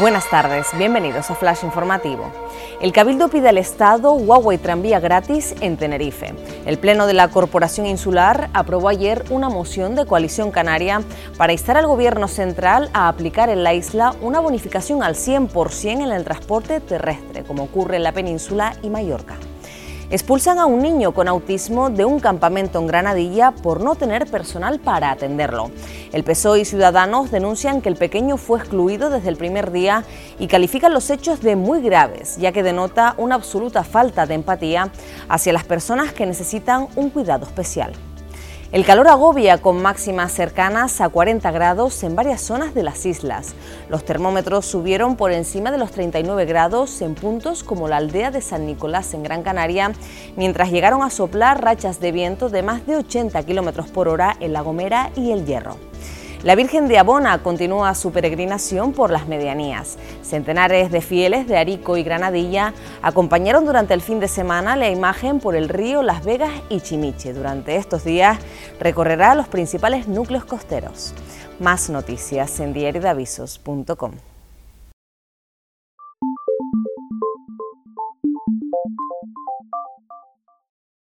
Buenas tardes, bienvenidos a Flash Informativo. El Cabildo pide al Estado Huawei tranvía gratis en Tenerife. El Pleno de la Corporación Insular aprobó ayer una moción de coalición canaria para instar al Gobierno central a aplicar en la isla una bonificación al 100% en el transporte terrestre, como ocurre en la península y Mallorca. Expulsan a un niño con autismo de un campamento en Granadilla por no tener personal para atenderlo. El PSOE y Ciudadanos denuncian que el pequeño fue excluido desde el primer día y califican los hechos de muy graves, ya que denota una absoluta falta de empatía hacia las personas que necesitan un cuidado especial. El calor agobia con máximas cercanas a 40 grados en varias zonas de las islas. Los termómetros subieron por encima de los 39 grados en puntos como la aldea de San Nicolás en Gran Canaria, mientras llegaron a soplar rachas de viento de más de 80 kilómetros por hora en La Gomera y El Hierro. La Virgen de Abona continúa su peregrinación por las medianías. Centenares de fieles de Arico y Granadilla acompañaron durante el fin de semana la imagen por el río Las Vegas y Chimiche. Durante estos días recorrerá los principales núcleos costeros. Más noticias en diariodavisos.com.